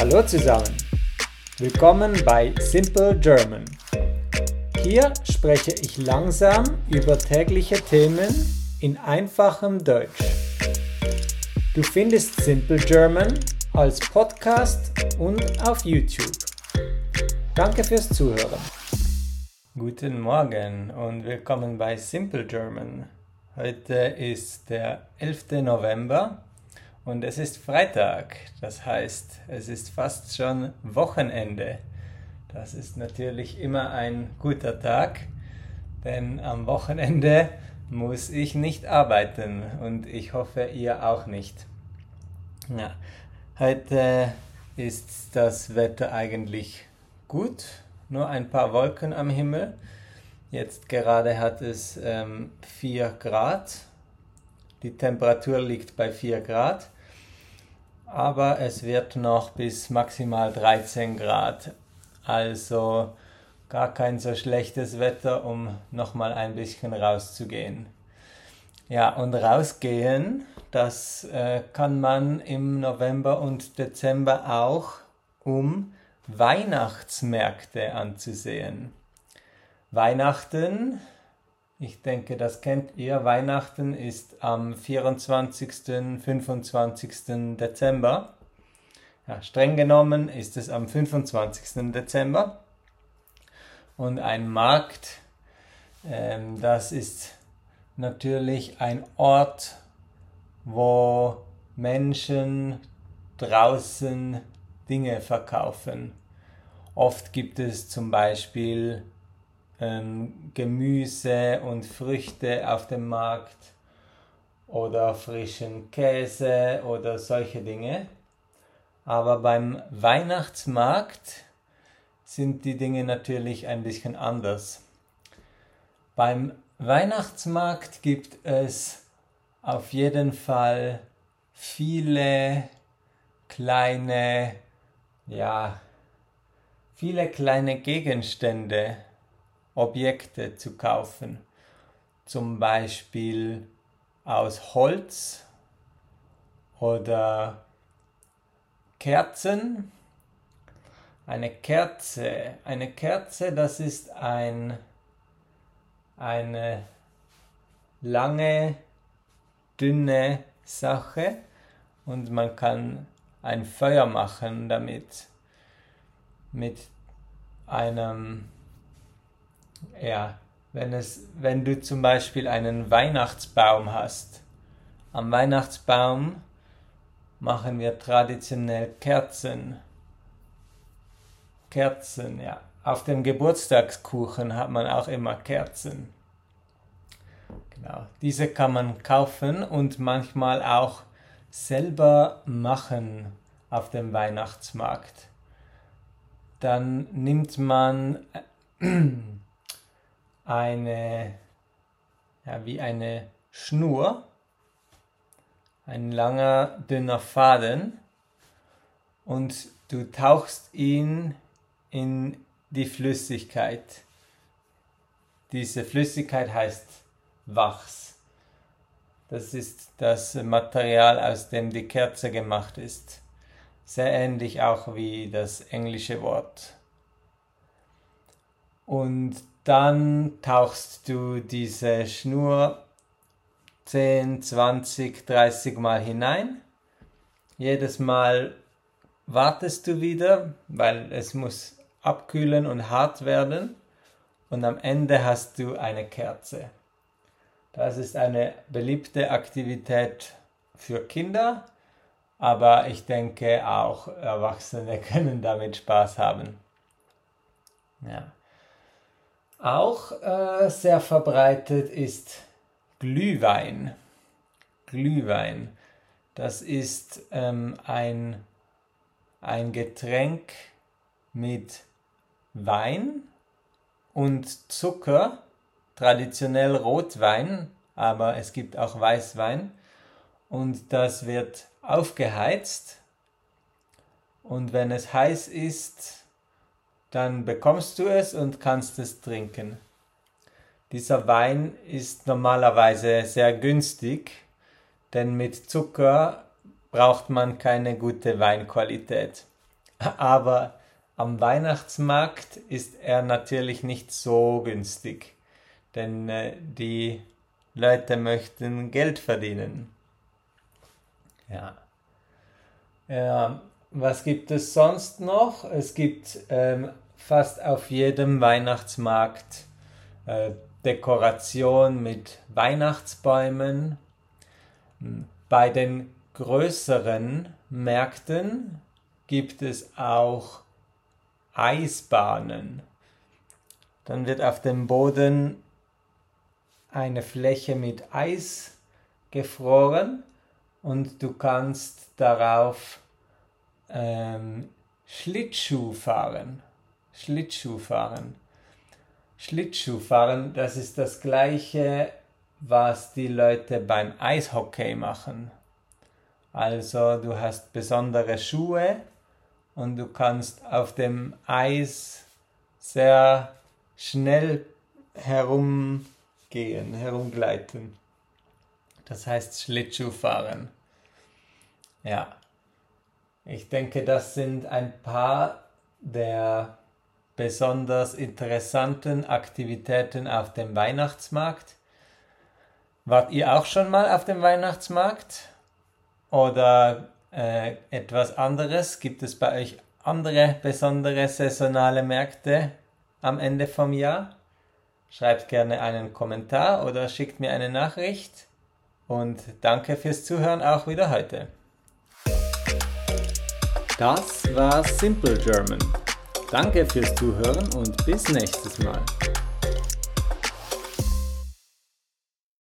Hallo zusammen. Willkommen bei Simple German. Hier spreche ich langsam über tägliche Themen in einfachem Deutsch. Du findest Simple German als Podcast und auf YouTube. Danke fürs Zuhören. Guten Morgen und willkommen bei Simple German. Heute ist der 11. November und es ist Freitag. Das heißt, es ist fast schon Wochenende. Das ist natürlich immer ein guter Tag, denn am Wochenende muss ich nicht arbeiten und ich hoffe, ihr auch nicht. Ja, heute ist das Wetter eigentlich gut, nur ein paar Wolken am Himmel. Jetzt gerade hat es ähm, 4 Grad. Die Temperatur liegt bei 4 Grad. Aber es wird noch bis maximal 13 Grad. Also gar kein so schlechtes Wetter, um nochmal ein bisschen rauszugehen. Ja, und rausgehen, das äh, kann man im November und Dezember auch, um Weihnachtsmärkte anzusehen. Weihnachten, ich denke, das kennt ihr, Weihnachten ist am 24. 25. Dezember. Ja, streng genommen ist es am 25. Dezember. Und ein Markt, ähm, das ist natürlich ein Ort, wo Menschen draußen Dinge verkaufen. Oft gibt es zum Beispiel ähm, Gemüse und Früchte auf dem Markt oder frischen Käse oder solche Dinge. Aber beim Weihnachtsmarkt sind die Dinge natürlich ein bisschen anders. Beim Weihnachtsmarkt gibt es auf jeden Fall viele kleine, ja, viele kleine Gegenstände, Objekte zu kaufen. Zum Beispiel aus Holz oder Kerzen. Eine Kerze, eine Kerze, das ist ein, eine lange, dünne Sache und man kann ein Feuer machen damit. Mit einem ja, wenn, es, wenn du zum Beispiel einen Weihnachtsbaum hast, am Weihnachtsbaum machen wir traditionell Kerzen. Kerzen, ja. Auf dem Geburtstagskuchen hat man auch immer Kerzen. Genau. Diese kann man kaufen und manchmal auch selber machen auf dem Weihnachtsmarkt. Dann nimmt man eine, ja, wie eine Schnur, ein langer, dünner Faden und du tauchst ihn in die Flüssigkeit. Diese Flüssigkeit heißt Wachs. Das ist das Material, aus dem die Kerze gemacht ist. Sehr ähnlich auch wie das englische Wort. Und dann tauchst du diese Schnur 10, 20, 30 Mal hinein. Jedes Mal wartest du wieder, weil es muss abkühlen und hart werden. Und am Ende hast du eine Kerze. Das ist eine beliebte Aktivität für Kinder, aber ich denke auch Erwachsene können damit Spaß haben. Ja. Auch äh, sehr verbreitet ist Glühwein. Glühwein. Das ist ähm, ein, ein Getränk mit Wein und Zucker, traditionell Rotwein, aber es gibt auch Weißwein und das wird aufgeheizt und wenn es heiß ist, dann bekommst du es und kannst es trinken. Dieser Wein ist normalerweise sehr günstig, denn mit Zucker braucht man keine gute Weinqualität. aber am Weihnachtsmarkt ist er natürlich nicht so günstig, denn äh, die Leute möchten Geld verdienen. Ja. ja. Was gibt es sonst noch? Es gibt ähm, fast auf jedem Weihnachtsmarkt äh, Dekoration mit Weihnachtsbäumen. Bei den größeren Märkten gibt es auch Eisbahnen. Dann wird auf dem Boden eine Fläche mit Eis gefroren und du kannst darauf ähm, Schlittschuh fahren. Schlittschuh fahren. Schlittschuhfahren, das ist das gleiche, was die Leute beim Eishockey machen. Also du hast besondere Schuhe und du kannst auf dem Eis sehr schnell herumgehen, herumgleiten. Das heißt Schlittschuhfahren. Ja. Ich denke, das sind ein paar der besonders interessanten Aktivitäten auf dem Weihnachtsmarkt. Wart ihr auch schon mal auf dem Weihnachtsmarkt? Oder äh, etwas anderes? Gibt es bei euch andere besondere saisonale Märkte am Ende vom Jahr? Schreibt gerne einen Kommentar oder schickt mir eine Nachricht. Und danke fürs Zuhören auch wieder heute. Das war Simple German Danke fürs Zuhören und bis nächstes Mal.